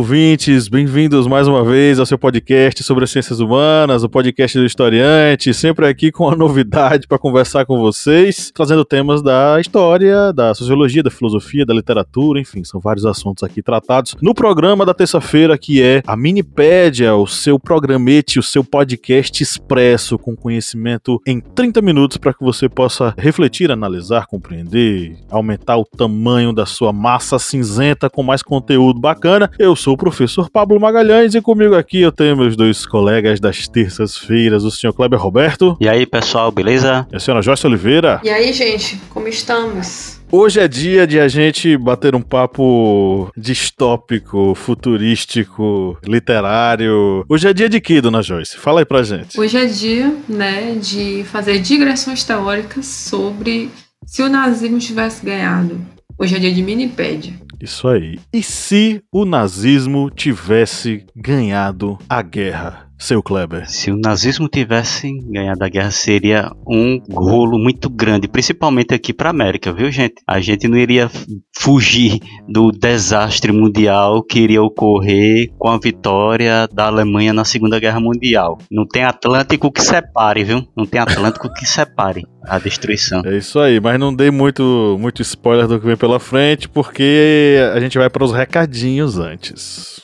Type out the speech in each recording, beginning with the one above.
Ouvintes, bem-vindos mais uma vez ao seu podcast sobre as ciências humanas, o podcast do historiante, sempre aqui com uma novidade para conversar com vocês, trazendo temas da história, da sociologia, da filosofia, da literatura, enfim, são vários assuntos aqui tratados no programa da terça-feira, que é a Minipédia, o seu programete, o seu podcast expresso com conhecimento em 30 minutos para que você possa refletir, analisar, compreender, aumentar o tamanho da sua massa cinzenta com mais conteúdo bacana. Eu sou o professor Pablo Magalhães e comigo aqui eu tenho meus dois colegas das terças-feiras, o senhor Kleber Roberto. E aí, pessoal, beleza? E a senhora Joyce Oliveira. E aí, gente, como estamos? Hoje é dia de a gente bater um papo distópico, futurístico, literário. Hoje é dia de que, dona Joyce? Fala aí pra gente. Hoje é dia, né, de fazer digressões teóricas sobre se o nazismo tivesse ganhado. Hoje é dia de minipédia. Isso aí. E se o nazismo tivesse ganhado a guerra? seu Kleber? Se o nazismo tivesse ganhado a guerra, seria um rolo muito grande, principalmente aqui para América, viu, gente? A gente não iria fugir do desastre mundial que iria ocorrer com a vitória da Alemanha na Segunda Guerra Mundial. Não tem Atlântico que separe, viu? Não tem Atlântico que separe a destruição. É isso aí, mas não dei muito, muito spoiler do que vem pela frente, porque a gente vai para os recadinhos antes.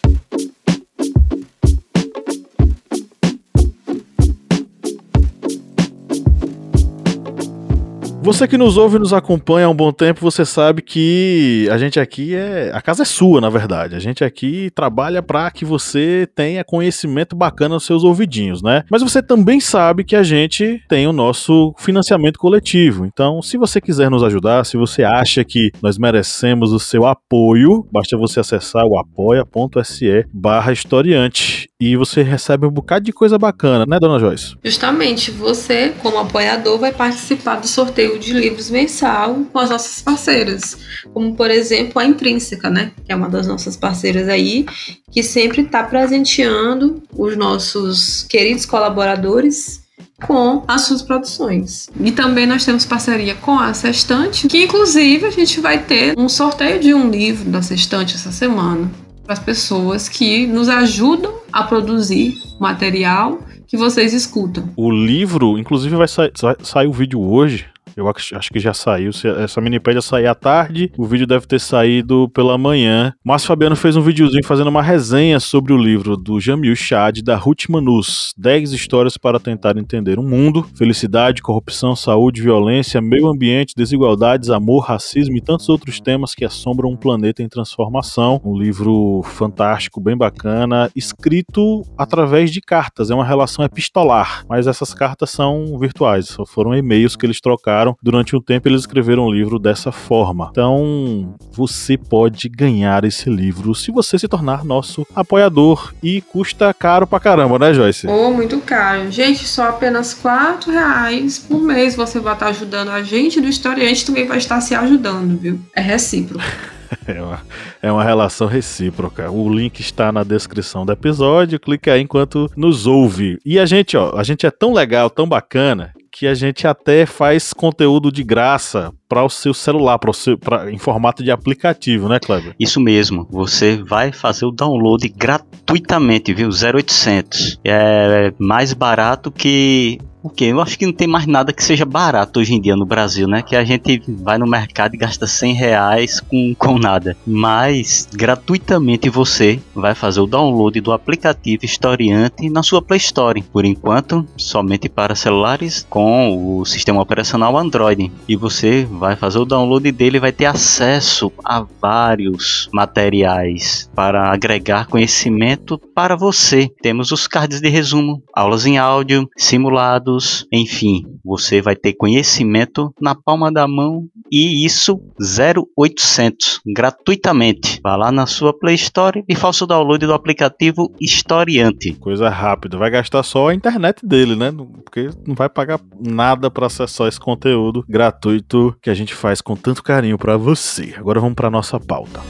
Você que nos ouve e nos acompanha há um bom tempo, você sabe que a gente aqui é. A casa é sua, na verdade. A gente aqui trabalha para que você tenha conhecimento bacana nos seus ouvidinhos, né? Mas você também sabe que a gente tem o nosso financiamento coletivo. Então, se você quiser nos ajudar, se você acha que nós merecemos o seu apoio, basta você acessar o apoia.se barra historiante e você recebe um bocado de coisa bacana, né, dona Joyce? Justamente, você, como apoiador, vai participar do sorteio de livros mensal com as nossas parceiras, como por exemplo a Intrínseca, né, que é uma das nossas parceiras aí, que sempre está presenteando os nossos queridos colaboradores com as suas produções. E também nós temos parceria com a Sextante, que inclusive a gente vai ter um sorteio de um livro da Sextante essa semana para as pessoas que nos ajudam a produzir material que vocês escutam. O livro, inclusive, vai sair, sair o vídeo hoje eu acho que já saiu. Essa minipédia sair à tarde, o vídeo deve ter saído pela manhã. Márcio Fabiano fez um videozinho fazendo uma resenha sobre o livro do Jamil Chad, da Ruth Manus. 10 histórias para tentar entender o mundo. Felicidade, corrupção, saúde, violência, meio ambiente, desigualdades, amor, racismo e tantos outros temas que assombram um planeta em transformação. Um livro fantástico, bem bacana, escrito através de cartas. É uma relação epistolar, mas essas cartas são virtuais. Foram e-mails que eles trocaram durante um tempo eles escreveram um livro dessa forma. Então, você pode ganhar esse livro se você se tornar nosso apoiador e custa caro pra caramba, né, Joyce? Oh, muito caro. Gente, só apenas quatro reais por mês você vai estar ajudando a gente do historiante também vai estar se ajudando, viu? É recíproco. É uma, é uma relação recíproca. O link está na descrição do episódio. Clique aí enquanto nos ouve. E a gente, ó, a gente é tão legal, tão bacana, que a gente até faz conteúdo de graça para o seu celular, para o seu, pra, em formato de aplicativo, né, Kleber? Isso mesmo. Você vai fazer o download gratuitamente, viu? 0800. É mais barato que porque eu acho que não tem mais nada que seja barato hoje em dia no Brasil, né? Que a gente vai no mercado e gasta 100 reais com, com nada. Mas gratuitamente você vai fazer o download do aplicativo Historiante na sua Play Store. Por enquanto, somente para celulares com o sistema operacional Android. E você vai fazer o download dele e vai ter acesso a vários materiais para agregar conhecimento para você. Temos os cards de resumo, aulas em áudio, simulados enfim, você vai ter conhecimento na palma da mão e isso 0800 gratuitamente. Vá lá na sua Play Store e faça o download do aplicativo Historiante. Coisa rápida, vai gastar só a internet dele, né? Porque não vai pagar nada para acessar esse conteúdo gratuito que a gente faz com tanto carinho para você. Agora vamos para nossa pauta.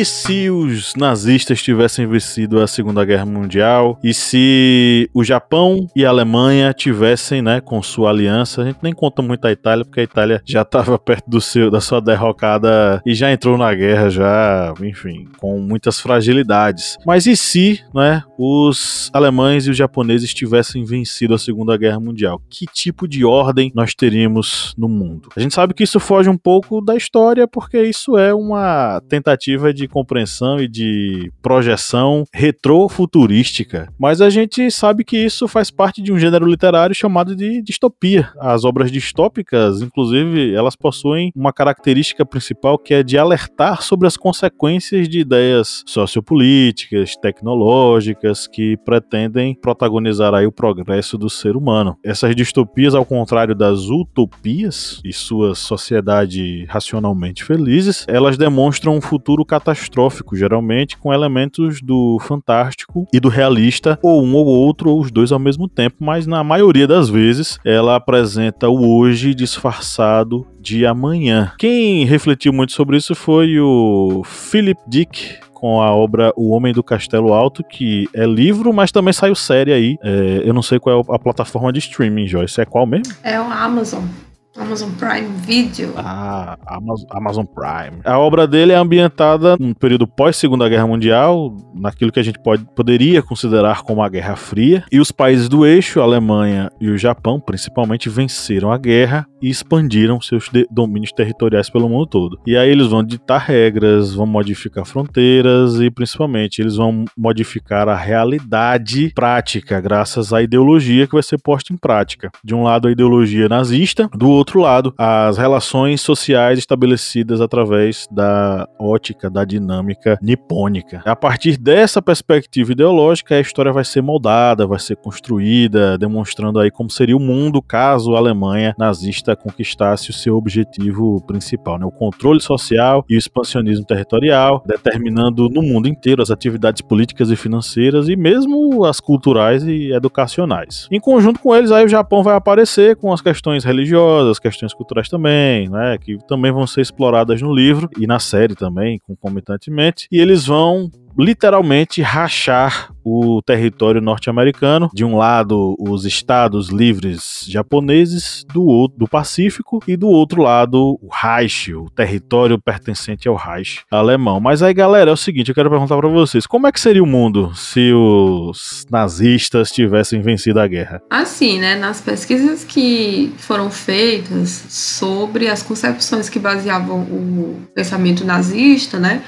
E se os nazistas tivessem vencido a Segunda Guerra Mundial? E se o Japão e a Alemanha tivessem, né, com sua aliança? A gente nem conta muito a Itália, porque a Itália já estava perto do seu, da sua derrocada e já entrou na guerra, já, enfim, com muitas fragilidades. Mas e se, né, os alemães e os japoneses tivessem vencido a Segunda Guerra Mundial? Que tipo de ordem nós teríamos no mundo? A gente sabe que isso foge um pouco da história, porque isso é uma tentativa de compreensão e de projeção retrofuturística, mas a gente sabe que isso faz parte de um gênero literário chamado de distopia. As obras distópicas, inclusive, elas possuem uma característica principal que é de alertar sobre as consequências de ideias sociopolíticas, tecnológicas que pretendem protagonizar aí o progresso do ser humano. Essas distopias, ao contrário das utopias e suas sociedades racionalmente felizes, elas demonstram um futuro catastrófico catastrófico, geralmente com elementos do fantástico e do realista, ou um ou outro, ou os dois ao mesmo tempo, mas na maioria das vezes ela apresenta o hoje disfarçado de amanhã. Quem refletiu muito sobre isso foi o Philip Dick, com a obra O Homem do Castelo Alto, que é livro, mas também saiu série aí. É, eu não sei qual é a plataforma de streaming, Joyce. É qual mesmo? É o Amazon. Amazon Prime Video. Ah, Amazon Prime. A obra dele é ambientada num período pós Segunda Guerra Mundial, naquilo que a gente pode, poderia considerar como a Guerra Fria, e os países do eixo, a Alemanha e o Japão, principalmente, venceram a guerra e expandiram seus domínios territoriais pelo mundo todo. E aí eles vão ditar regras, vão modificar fronteiras e principalmente eles vão modificar a realidade prática graças à ideologia que vai ser posta em prática. De um lado a ideologia nazista, do outro lado, as relações sociais estabelecidas através da ótica, da dinâmica nipônica. A partir dessa perspectiva ideológica, a história vai ser moldada, vai ser construída, demonstrando aí como seria o mundo caso a Alemanha nazista conquistasse o seu objetivo principal, né? o controle social e o expansionismo territorial, determinando no mundo inteiro as atividades políticas e financeiras e mesmo as culturais e educacionais. Em conjunto com eles, aí o Japão vai aparecer com as questões religiosas, as questões culturais também, né, que também vão ser exploradas no livro e na série também, concomitantemente, e eles vão literalmente rachar o território norte-americano. De um lado, os estados livres japoneses, do outro, do Pacífico, e do outro lado, o Reich, o território pertencente ao Reich alemão. Mas aí, galera, é o seguinte, eu quero perguntar para vocês, como é que seria o mundo se os nazistas tivessem vencido a guerra? Assim, né, nas pesquisas que foram feitas sobre as concepções que baseavam o pensamento nazista, né,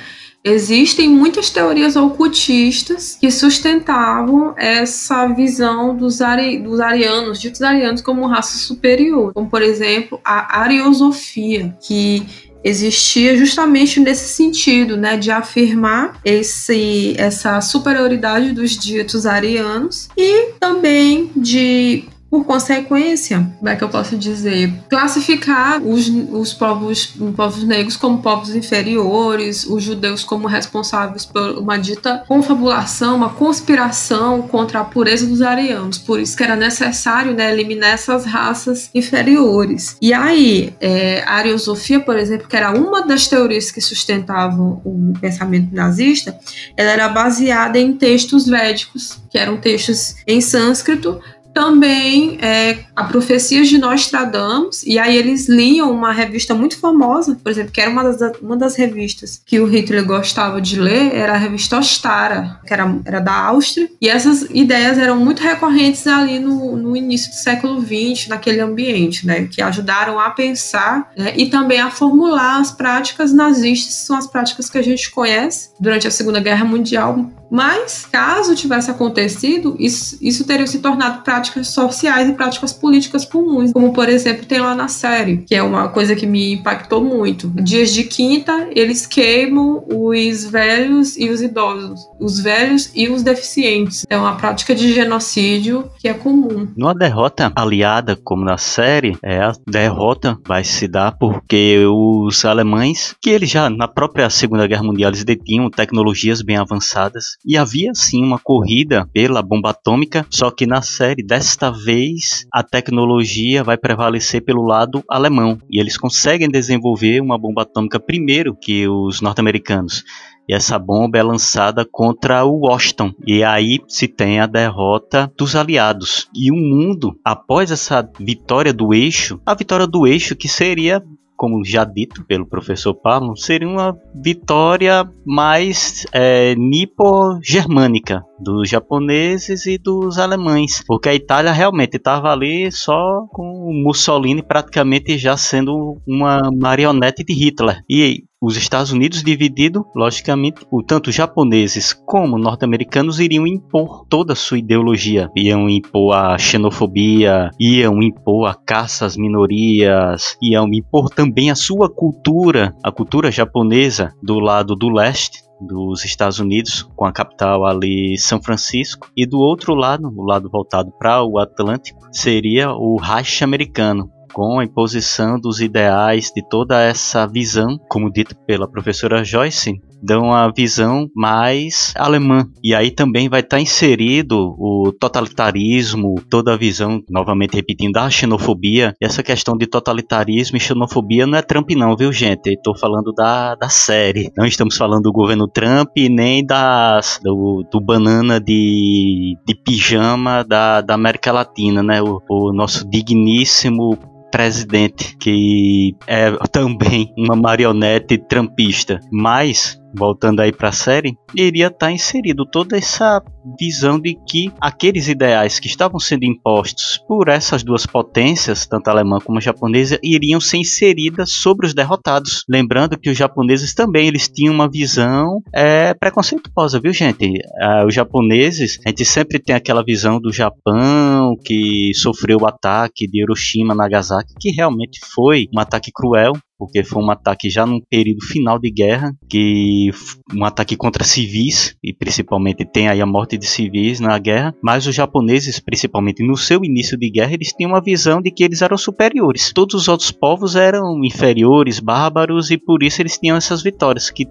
Existem muitas teorias ocultistas que sustentavam essa visão dos, ari, dos arianos, ditos arianos como raça superior, como por exemplo a ariosofia, que existia justamente nesse sentido, né, de afirmar esse, essa superioridade dos ditos arianos e também de por consequência, como é que eu posso dizer, classificar os, os povos, os povos negros como povos inferiores, os judeus como responsáveis por uma dita confabulação, uma conspiração contra a pureza dos arianos. Por isso que era necessário né, eliminar essas raças inferiores. E aí, é, a ariosofia, por exemplo, que era uma das teorias que sustentavam o pensamento nazista, ela era baseada em textos védicos, que eram textos em sânscrito, também é, a Profecias de Nostradamus, e aí eles liam uma revista muito famosa, por exemplo, que era uma das, uma das revistas que o Hitler gostava de ler, era a revista Ostara, que era, era da Áustria, e essas ideias eram muito recorrentes ali no, no início do século XX, naquele ambiente, né, que ajudaram a pensar né, e também a formular as práticas nazistas, que são as práticas que a gente conhece durante a Segunda Guerra Mundial, Mas, caso tivesse acontecido, isso, isso teria se tornado práticas sociais e práticas políticas comuns, como, por exemplo, tem lá na série, que é uma coisa que me impactou muito. Dias de quinta, eles queimam os velhos e os idosos, os velhos e os deficientes. É uma prática de genocídio que é comum. Numa derrota aliada, como na série, é, a derrota vai se dar porque os alemães, que eles já na própria Segunda Guerra Mundial eles detinham tecnologias bem avançadas e havia sim uma corrida pela bomba atômica, só que na série desta vez a tecnologia vai prevalecer pelo lado alemão e eles conseguem desenvolver uma bomba atômica primeiro que os norte-americanos. E essa bomba é lançada contra o Washington. E aí se tem a derrota dos aliados. E o mundo, após essa vitória do eixo, a vitória do eixo que seria como já dito pelo professor Pablo, seria uma vitória mais é, nipo-germânica dos japoneses e dos alemães, porque a Itália realmente estava ali só com Mussolini praticamente já sendo uma marionete de Hitler. E os Estados Unidos dividido, logicamente, o tanto japoneses como norte-americanos iriam impor toda a sua ideologia, iam impor a xenofobia, iam impor a caça às minorias, iam impor também a sua cultura, a cultura japonesa do lado do leste, dos Estados Unidos, com a capital ali São Francisco, e do outro lado, o lado voltado para o Atlântico, seria o Reich americano, com a imposição dos ideais de toda essa visão, como dito pela professora Joyce, dão uma visão mais alemã. E aí também vai estar tá inserido o totalitarismo, toda a visão, novamente repetindo, da xenofobia. Essa questão de totalitarismo e xenofobia não é Trump não, viu gente? Estou falando da, da série. Não estamos falando do governo Trump nem das, do, do banana de, de pijama da, da América Latina, né? O, o nosso digníssimo presidente, que é também uma marionete trampista, mas voltando aí para a série, iria estar tá inserido toda essa visão de que aqueles ideais que estavam sendo impostos por essas duas potências, tanto alemã como japonesa, iriam ser inseridas sobre os derrotados. Lembrando que os japoneses também eles tinham uma visão é, preconceituosa, viu gente? Ah, os japoneses, a gente sempre tem aquela visão do Japão que sofreu o ataque de Hiroshima, Nagasaki, que realmente foi um ataque cruel, porque foi um ataque já num período final de guerra, que um ataque contra civis, e principalmente tem aí a morte de civis na guerra, mas os japoneses, principalmente no seu início de guerra, eles tinham uma visão de que eles eram superiores. Todos os outros povos eram inferiores, bárbaros, e por isso eles tinham essas vitórias que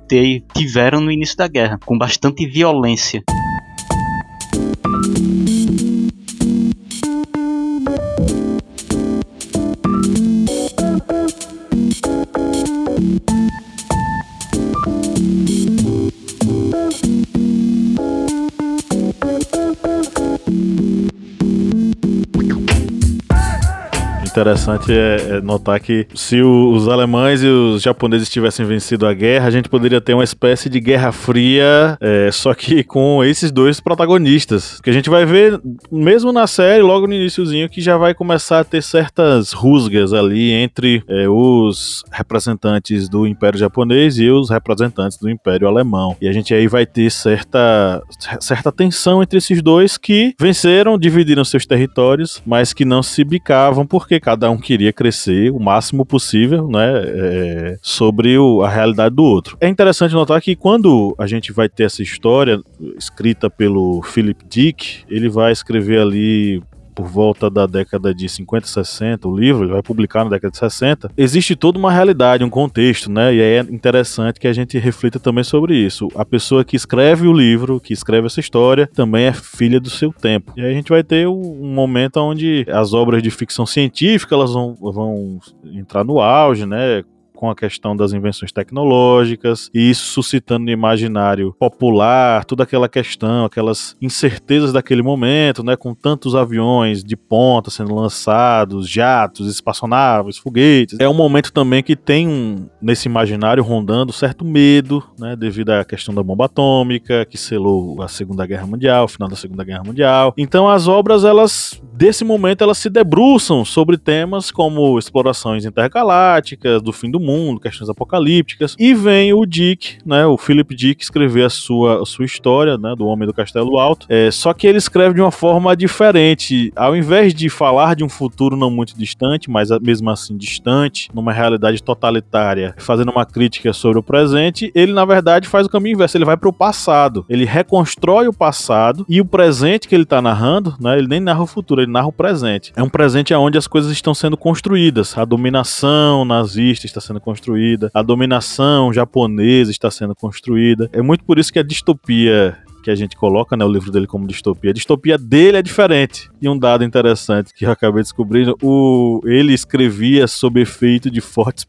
tiveram no início da guerra, com bastante violência. Interessante é, é notar que se os alemães e os japoneses tivessem vencido a guerra, a gente poderia ter uma espécie de guerra fria, é, só que com esses dois protagonistas. Que a gente vai ver, mesmo na série, logo no iníciozinho, que já vai começar a ter certas rusgas ali entre é, os representantes do Império Japonês e os representantes do Império Alemão. E a gente aí vai ter certa, certa tensão entre esses dois que venceram, dividiram seus territórios, mas que não se bicavam porque cada um queria crescer o máximo possível, né, é, sobre o, a realidade do outro. É interessante notar que quando a gente vai ter essa história escrita pelo Philip Dick, ele vai escrever ali por volta da década de 50, 60, o livro, ele vai publicar na década de 60, existe toda uma realidade, um contexto, né? E é interessante que a gente reflita também sobre isso. A pessoa que escreve o livro, que escreve essa história, também é filha do seu tempo. E aí a gente vai ter um momento onde as obras de ficção científica elas vão, vão entrar no auge, né? Com a questão das invenções tecnológicas, e isso suscitando no imaginário popular toda aquela questão, aquelas incertezas daquele momento, né, com tantos aviões de ponta sendo lançados, jatos, espaçonaves, foguetes. É um momento também que tem um, nesse imaginário rondando certo medo, né, devido à questão da bomba atômica, que selou a Segunda Guerra Mundial, o final da Segunda Guerra Mundial. Então as obras, elas, desse momento, elas se debruçam sobre temas como explorações intergalácticas, do fim do mundo, mundo, questões apocalípticas. E vem o Dick, né, o Philip Dick, escrever a sua, a sua história, né, do Homem do Castelo Alto. É, só que ele escreve de uma forma diferente. Ao invés de falar de um futuro não muito distante, mas mesmo assim distante, numa realidade totalitária, fazendo uma crítica sobre o presente, ele na verdade faz o caminho inverso. Ele vai para o passado. Ele reconstrói o passado e o presente que ele está narrando, né, ele nem narra o futuro, ele narra o presente. É um presente onde as coisas estão sendo construídas. A dominação nazista está sendo construída, a dominação japonesa está sendo construída. É muito por isso que a distopia que a gente coloca, né, o livro dele como distopia. A distopia dele é diferente. E um dado interessante que eu acabei descobrindo, o, ele escrevia sob efeito de fortes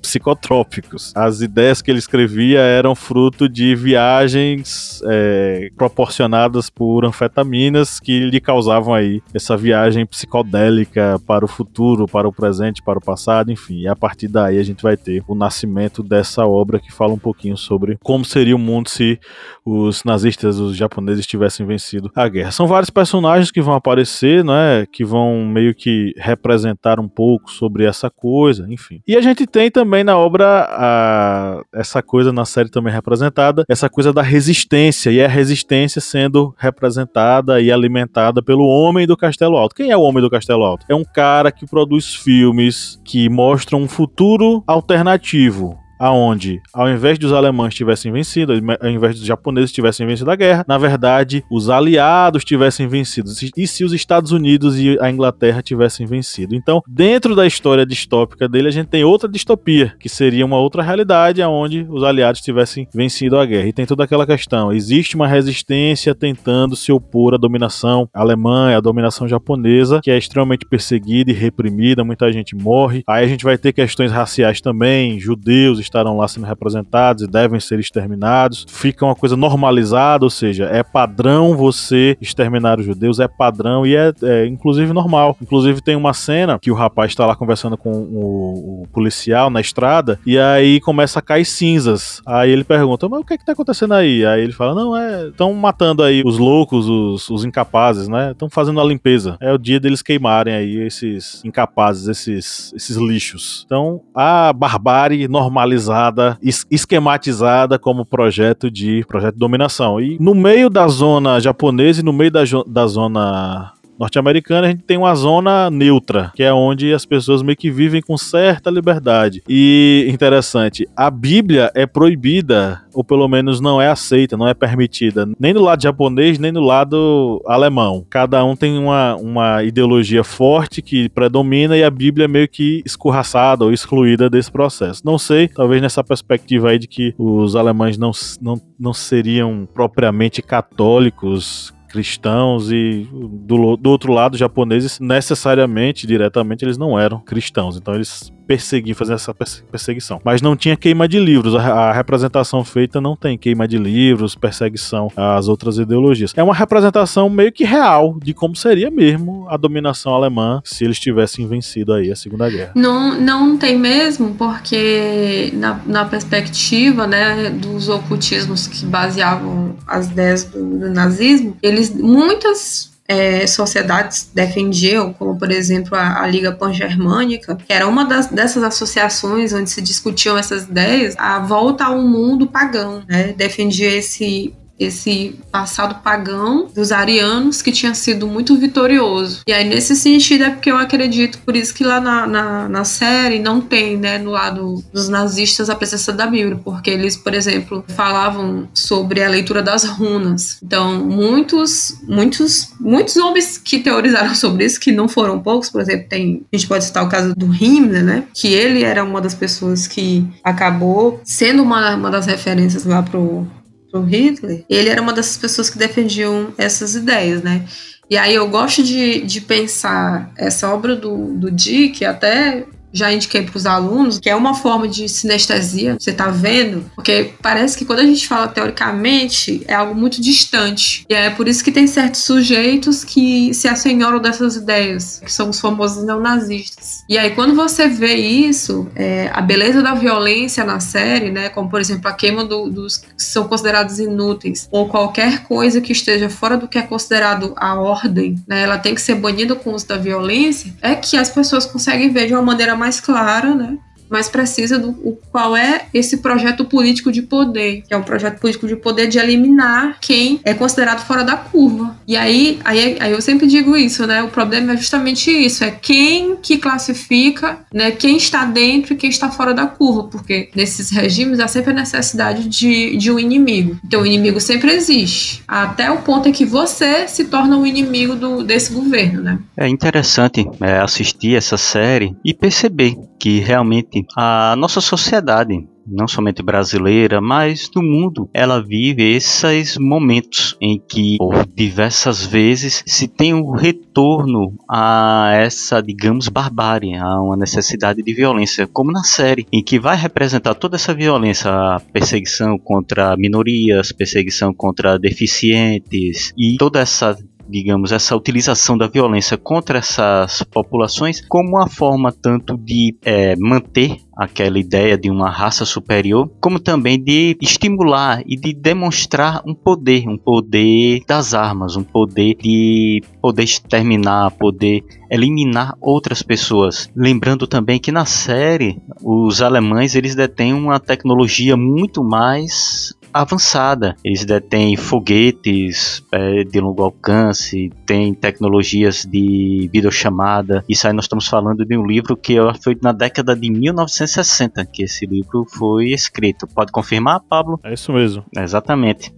psicotrópicos. As ideias que ele escrevia eram fruto de viagens é, proporcionadas por anfetaminas que lhe causavam aí essa viagem psicodélica para o futuro, para o presente, para o passado, enfim. E a partir daí a gente vai ter o nascimento dessa obra que fala um pouquinho sobre como seria o mundo se os nazistas, os japoneses tivessem vencido a guerra. São vários personagens que vão aparecer, né, que vão meio que representar um pouco sobre essa coisa, enfim. E a gente tem também na obra a, essa coisa na série também representada, essa coisa da resistência, e a resistência sendo representada e alimentada pelo Homem do Castelo Alto. Quem é o Homem do Castelo Alto? É um cara que produz filmes que mostram um futuro alternativo, aonde, ao invés dos alemães tivessem vencido, ao invés dos japoneses tivessem vencido a guerra, na verdade, os aliados tivessem vencido. E se os Estados Unidos e a Inglaterra tivessem vencido? Então, dentro da história distópica dele, a gente tem outra distopia, que seria uma outra realidade onde os aliados tivessem vencido a guerra. E tem toda aquela questão: existe uma resistência tentando se opor à dominação alemã, à dominação japonesa, que é extremamente perseguida e reprimida, muita gente morre. Aí a gente vai ter questões raciais também, judeus, estarão lá sendo representados e devem ser exterminados. Fica uma coisa normalizada, ou seja, é padrão você exterminar os judeus, é padrão e é, é inclusive normal. Inclusive tem uma cena que o rapaz está lá conversando com o, o, policial na estrada e aí começa a cair cinzas. Aí ele pergunta, mas o que é que tá acontecendo aí? Aí ele fala, não, é, estão matando aí os loucos, os, os incapazes, né? Estão fazendo a limpeza. É o dia deles queimarem aí esses incapazes, esses, esses lixos. Então, a barbárie normalizada analisada, esquematizada como projeto de projeto de dominação. E no meio da zona japonesa e no meio da, da zona norte-americana, a gente tem uma zona neutra, que é onde as pessoas meio que vivem com certa liberdade. E interessante, a Bíblia é proibida, ou pelo menos não é aceita, não é permitida, nem no lado japonês, nem no lado alemão. Cada um tem uma, uma ideologia forte que predomina e a Bíblia é meio que escorraçada ou excluída desse processo. Não sei, talvez nessa perspectiva aí de que os alemães não, não, não seriam propriamente católicos, cristãos e do, do outro lado, japoneses, necessariamente, diretamente, eles não eram cristãos. Então eles perseguir, fazer essa perseguição. Mas não tinha queima de livros. A, a, representação feita não tem queima de livros, perseguição às outras ideologias. É uma representação meio que real de como seria mesmo a dominação alemã se eles tivessem vencido aí a Segunda Guerra. Não, não tem mesmo, porque na, na perspectiva né, dos ocultismos que baseavam as ideias do, do nazismo, eles muitas é, sociedades defendiam, como por exemplo a, a Liga Pan-Germânica, que era uma das, dessas associações onde se discutiam essas ideias, a volta ao mundo pagão, né? defendia esse esse passado pagão dos arianos que tinha sido muito vitorioso. E aí, nesse sentido, é porque eu acredito, por isso que lá na, na, na, série não tem, né, no lado dos nazistas, a presença da Bíblia, porque eles, por exemplo, falavam sobre a leitura das runas. Então, muitos, muitos, muitos homens que teorizaram sobre isso, que não foram poucos, por exemplo, tem, a gente pode citar o caso do Himmler, né, que ele era uma das pessoas que acabou sendo uma, uma das referências lá pro pro Hitler, ele era uma dessas pessoas que defendiam essas ideias, né? E aí eu gosto de, de pensar essa obra do, do Dick, até já indiquei para os alunos, que é uma forma de sinestesia, você está vendo, porque parece que quando a gente fala teoricamente é algo muito distante. E é por isso que tem certos sujeitos que se assenhoram dessas ideias, que são os famosos neonazistas. E aí quando você vê isso, é, a beleza da violência na série, né, como por exemplo a queima do, dos que são considerados inúteis, ou qualquer coisa que esteja fora do que é considerado a ordem, né, ela tem que ser banida com o uso da violência, é que as pessoas conseguem ver de uma maneira mais mais clara, né? mas precisa do o, qual é esse projeto político de poder, que é o projeto político de poder de eliminar quem é considerado fora da curva. E aí, aí, aí eu sempre digo isso, né? O problema é justamente isso, é quem que classifica, né? Quem está dentro e quem está fora da curva, porque nesses regimes há sempre a necessidade de, de um inimigo. Então o inimigo sempre existe, até o ponto em que você se torna um inimigo do, desse governo, né? É interessante é, assistir essa série e perceber que realmente a nossa sociedade não somente brasileira, mas do mundo, ela vive esses momentos em que, por diversas vezes, se tem um retorno a essa, digamos, barbárie, a uma necessidade de violência, como na série, em que vai representar toda essa violência, a perseguição contra minorias, perseguição contra deficientes e toda essa digamos, essa utilização da violência contra essas populações como uma forma tanto de é, manter aquela ideia de uma raça superior, como também de estimular e de demonstrar um poder, um poder das armas, um poder de poder exterminar, poder eliminar outras pessoas. Lembrando também que na série os alemães eles detêm uma tecnologia muito mais avançada. Eles detêm foguetes é, de longo alcance, têm tecnologias de videochamada. Isso aí nós estamos falando de um livro que foi na década de 1960 que esse livro foi escrito. Pode confirmar, Pablo? É isso mesmo. Exatamente.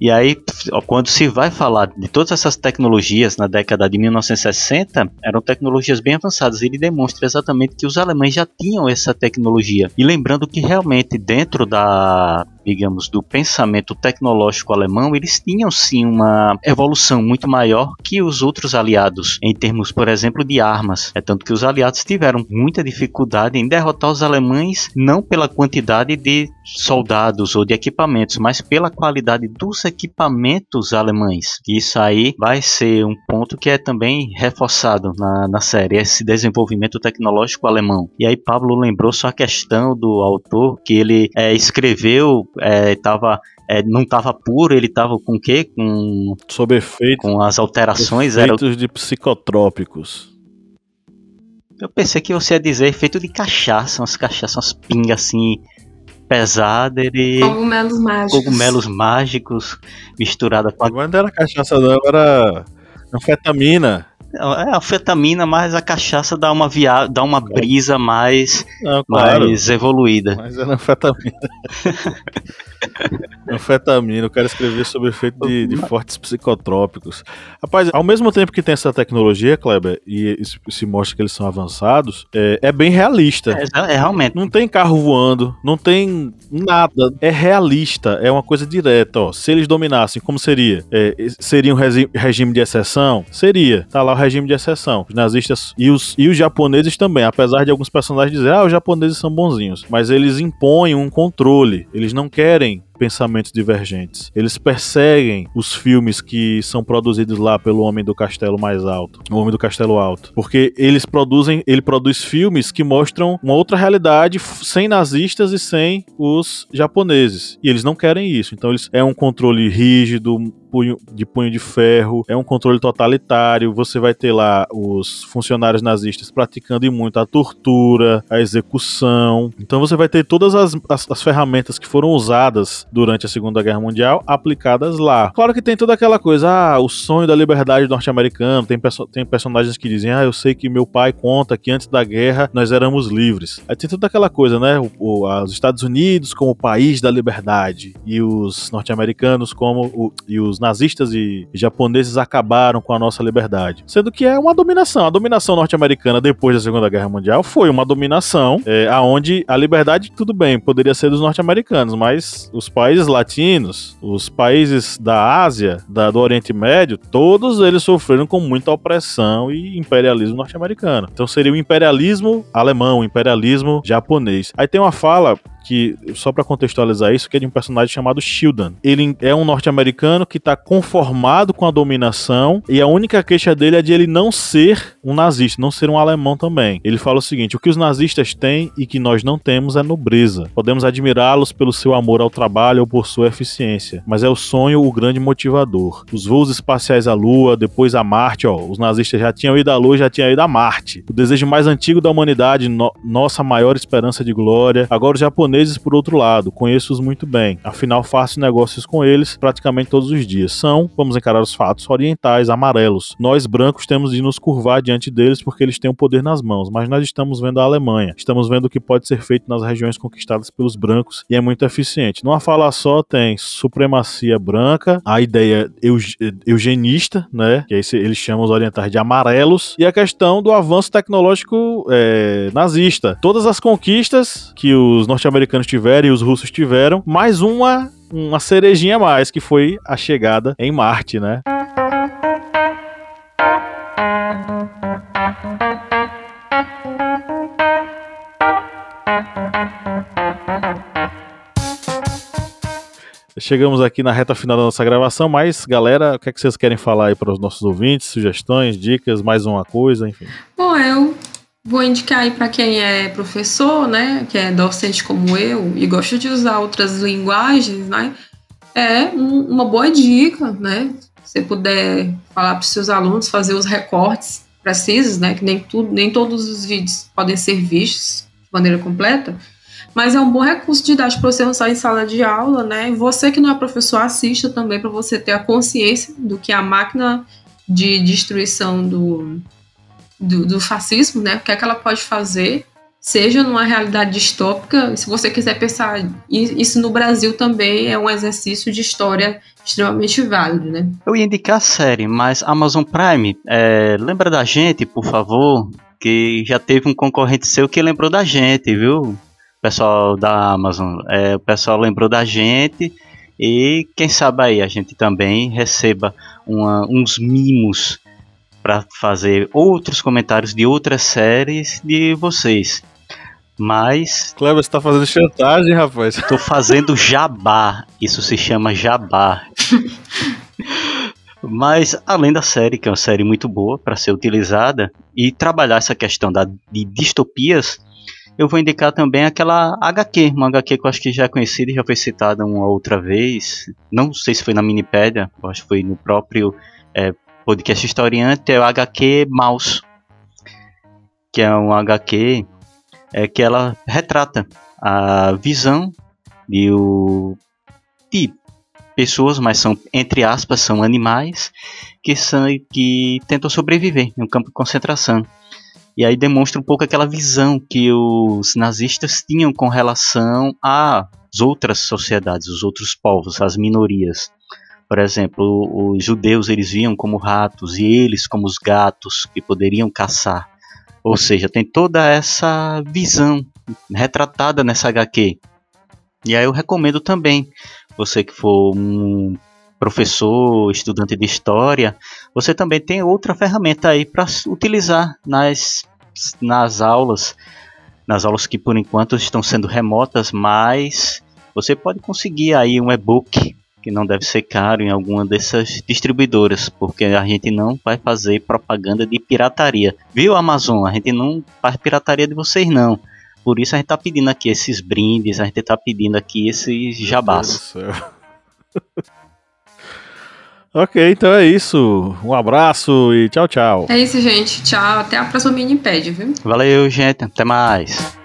E aí, quando se vai falar de todas essas tecnologias na década de 1960, eram tecnologias bem avançadas. Ele demonstra exatamente que os alemães já tinham essa tecnologia. E lembrando que realmente dentro da digamos, do pensamento tecnológico alemão, eles tinham sim uma evolução muito maior que os outros aliados, em termos, por exemplo, de armas. É tanto que os aliados tiveram muita dificuldade em derrotar os alemães, não pela quantidade de soldados ou de equipamentos, mas pela qualidade dos equipamentos alemães. Isso aí vai ser um ponto que é também reforçado na, na série, esse desenvolvimento tecnológico alemão. E aí Pablo lembrou só a questão do autor, que ele é, escreveu, estava é, é, não estava puro, ele estava com o quê? Com, Sob efeito, com as alterações. Efeitos era... de psicotrópicos. Eu pensei que você ia dizer efeito de cachaça, umas cachaças, umas pingas assim, pesada, ele. Cogumelos mágicos. Cogumelos mágicos misturada com não era cachaça, não, era anfetamina. É, a anfetamina, mas a cachaça dá uma, via... dá uma brisa mais, não, claro, mais evoluída. Mas era anfetamina. Anfetamina, eu quero escrever sobre o efeito de, de, fortes psicotrópicos. Rapaz, ao mesmo tempo que tem essa tecnologia, Kleber, e se mostra que eles são avançados, é, é bem realista. É, é, realmente. Não tem carro voando, não tem nada. É realista, é uma coisa direta. Ó. Se eles dominassem, como seria? É, seria um regime de exceção? Seria. Tá lá o regime de exceção. Os nazistas e os, e os japoneses também, apesar de alguns personagens dizerem, ah, os japoneses são bonzinhos. Mas eles impõem um controle. Eles não querem pensamentos divergentes. Eles perseguem os filmes que são produzidos lá pelo Homem do Castelo Mais Alto, o Homem do Castelo Alto, porque eles produzem, ele produz filmes que mostram uma outra realidade sem nazistas e sem os japoneses. E eles não querem isso. Então eles é um controle rígido, de punho de ferro, é um controle totalitário. Você vai ter lá os funcionários nazistas praticando muito a tortura, a execução. Então você vai ter todas as, as, as ferramentas que foram usadas durante a Segunda Guerra Mundial aplicadas lá. Claro que tem toda aquela coisa, ah, o sonho da liberdade norte-americano. Tem, perso tem personagens que dizem, ah, eu sei que meu pai conta que antes da guerra nós éramos livres. Aí tem toda aquela coisa, né? O, o, os Estados Unidos como o país da liberdade e os norte-americanos como o, e os nazistas e japoneses acabaram com a nossa liberdade. Sendo que é uma dominação. A dominação norte-americana depois da Segunda Guerra Mundial foi uma dominação é, aonde a liberdade, tudo bem, poderia ser dos norte-americanos, mas os países latinos, os países da Ásia, da, do Oriente Médio, todos eles sofreram com muita opressão e imperialismo norte-americano. Então seria o imperialismo alemão, o imperialismo japonês. Aí tem uma fala que, só para contextualizar isso, que é de um personagem chamado Shildan. Ele é um norte-americano que tá conformado com a dominação e a única queixa dele é de ele não ser um nazista, não ser um alemão também. Ele fala o seguinte: o que os nazistas têm e que nós não temos é nobreza. Podemos admirá-los pelo seu amor ao trabalho ou por sua eficiência, mas é o sonho o grande motivador. Os voos espaciais à Lua, depois a Marte, ó, os nazistas já tinham ido à Lua, já tinham ido a Marte. O desejo mais antigo da humanidade, no nossa maior esperança de glória. Agora os japoneses, por outro lado, conheço-os muito bem. Afinal, faço negócios com eles praticamente todos os dias. São, vamos encarar os fatos, orientais, amarelos. Nós, brancos, temos de nos curvar diante deles porque eles têm o poder nas mãos, mas nós estamos vendo a Alemanha. Estamos vendo o que pode ser feito nas regiões conquistadas pelos brancos e é muito eficiente. Numa fala só tem supremacia branca, a ideia eugenista, né? Que aí eles chamam os orientais de amarelos, e a questão do avanço tecnológico é, nazista. Todas as conquistas que os norte-americanos tiveram e os russos tiveram, mais uma uma cerejinha a mais, que foi a chegada em Marte, né? Chegamos aqui na reta final da nossa gravação, mas galera, o que, é que vocês querem falar aí para os nossos ouvintes? Sugestões, dicas, mais uma coisa, enfim. Bom, eu vou indicar aí para quem é professor, né, que é docente como eu e gosta de usar outras linguagens, né, é um, uma boa dica, né? Se puder falar para os seus alunos fazer os recortes precisos, né, que nem tudo, nem todos os vídeos podem ser vistos de maneira completa mas é um bom recurso didático para você usar em sala de aula, né? Você que não é professor, assista também para você ter a consciência do que a máquina de destruição do, do, do fascismo, né? O que é que ela pode fazer, seja numa realidade distópica. Se você quiser pensar isso no Brasil também é um exercício de história extremamente válido, né? Eu ia indicar a série, mas Amazon Prime, é, lembra da gente, por favor, que já teve um concorrente seu que lembrou da gente, viu? pessoal da Amazon, é, o pessoal lembrou da gente e quem sabe aí a gente também receba uma, uns mimos para fazer outros comentários de outras séries de vocês. Mas. Cleber, você tá fazendo chantagem, rapaz. Tô fazendo jabá. Isso se chama jabá. Mas, além da série, que é uma série muito boa para ser utilizada, e trabalhar essa questão da, de distopias, eu vou indicar também aquela HQ, uma HQ que eu acho que já é conhecida e já foi citada uma outra vez. Não sei se foi na Minipédia, acho que foi no próprio é, podcast historiante, é o HQ Mouse. Que é um HQ é, que ela retrata a visão de, o, de pessoas, mas são, entre aspas, são animais que, são, que tentam sobreviver em um campo de concentração. E aí demonstra um pouco aquela visão que os nazistas tinham com relação às outras sociedades, os outros povos, as minorias. Por exemplo, os judeus eles viam como ratos e eles como os gatos que poderiam caçar. Ou seja, tem toda essa visão retratada nessa HQ. E aí eu recomendo também, você que for um professor, estudante de história, você também tem outra ferramenta aí para utilizar nas, nas aulas, nas aulas que por enquanto estão sendo remotas, mas você pode conseguir aí um e-book que não deve ser caro em alguma dessas distribuidoras, porque a gente não vai fazer propaganda de pirataria. Viu, Amazon? A gente não faz pirataria de vocês não. Por isso a gente tá pedindo aqui esses brindes, a gente tá pedindo aqui esses jabás. Ok, então é isso. Um abraço e tchau, tchau. É isso, gente. Tchau. Até a próxima mini pad, viu? Valeu, gente. Até mais.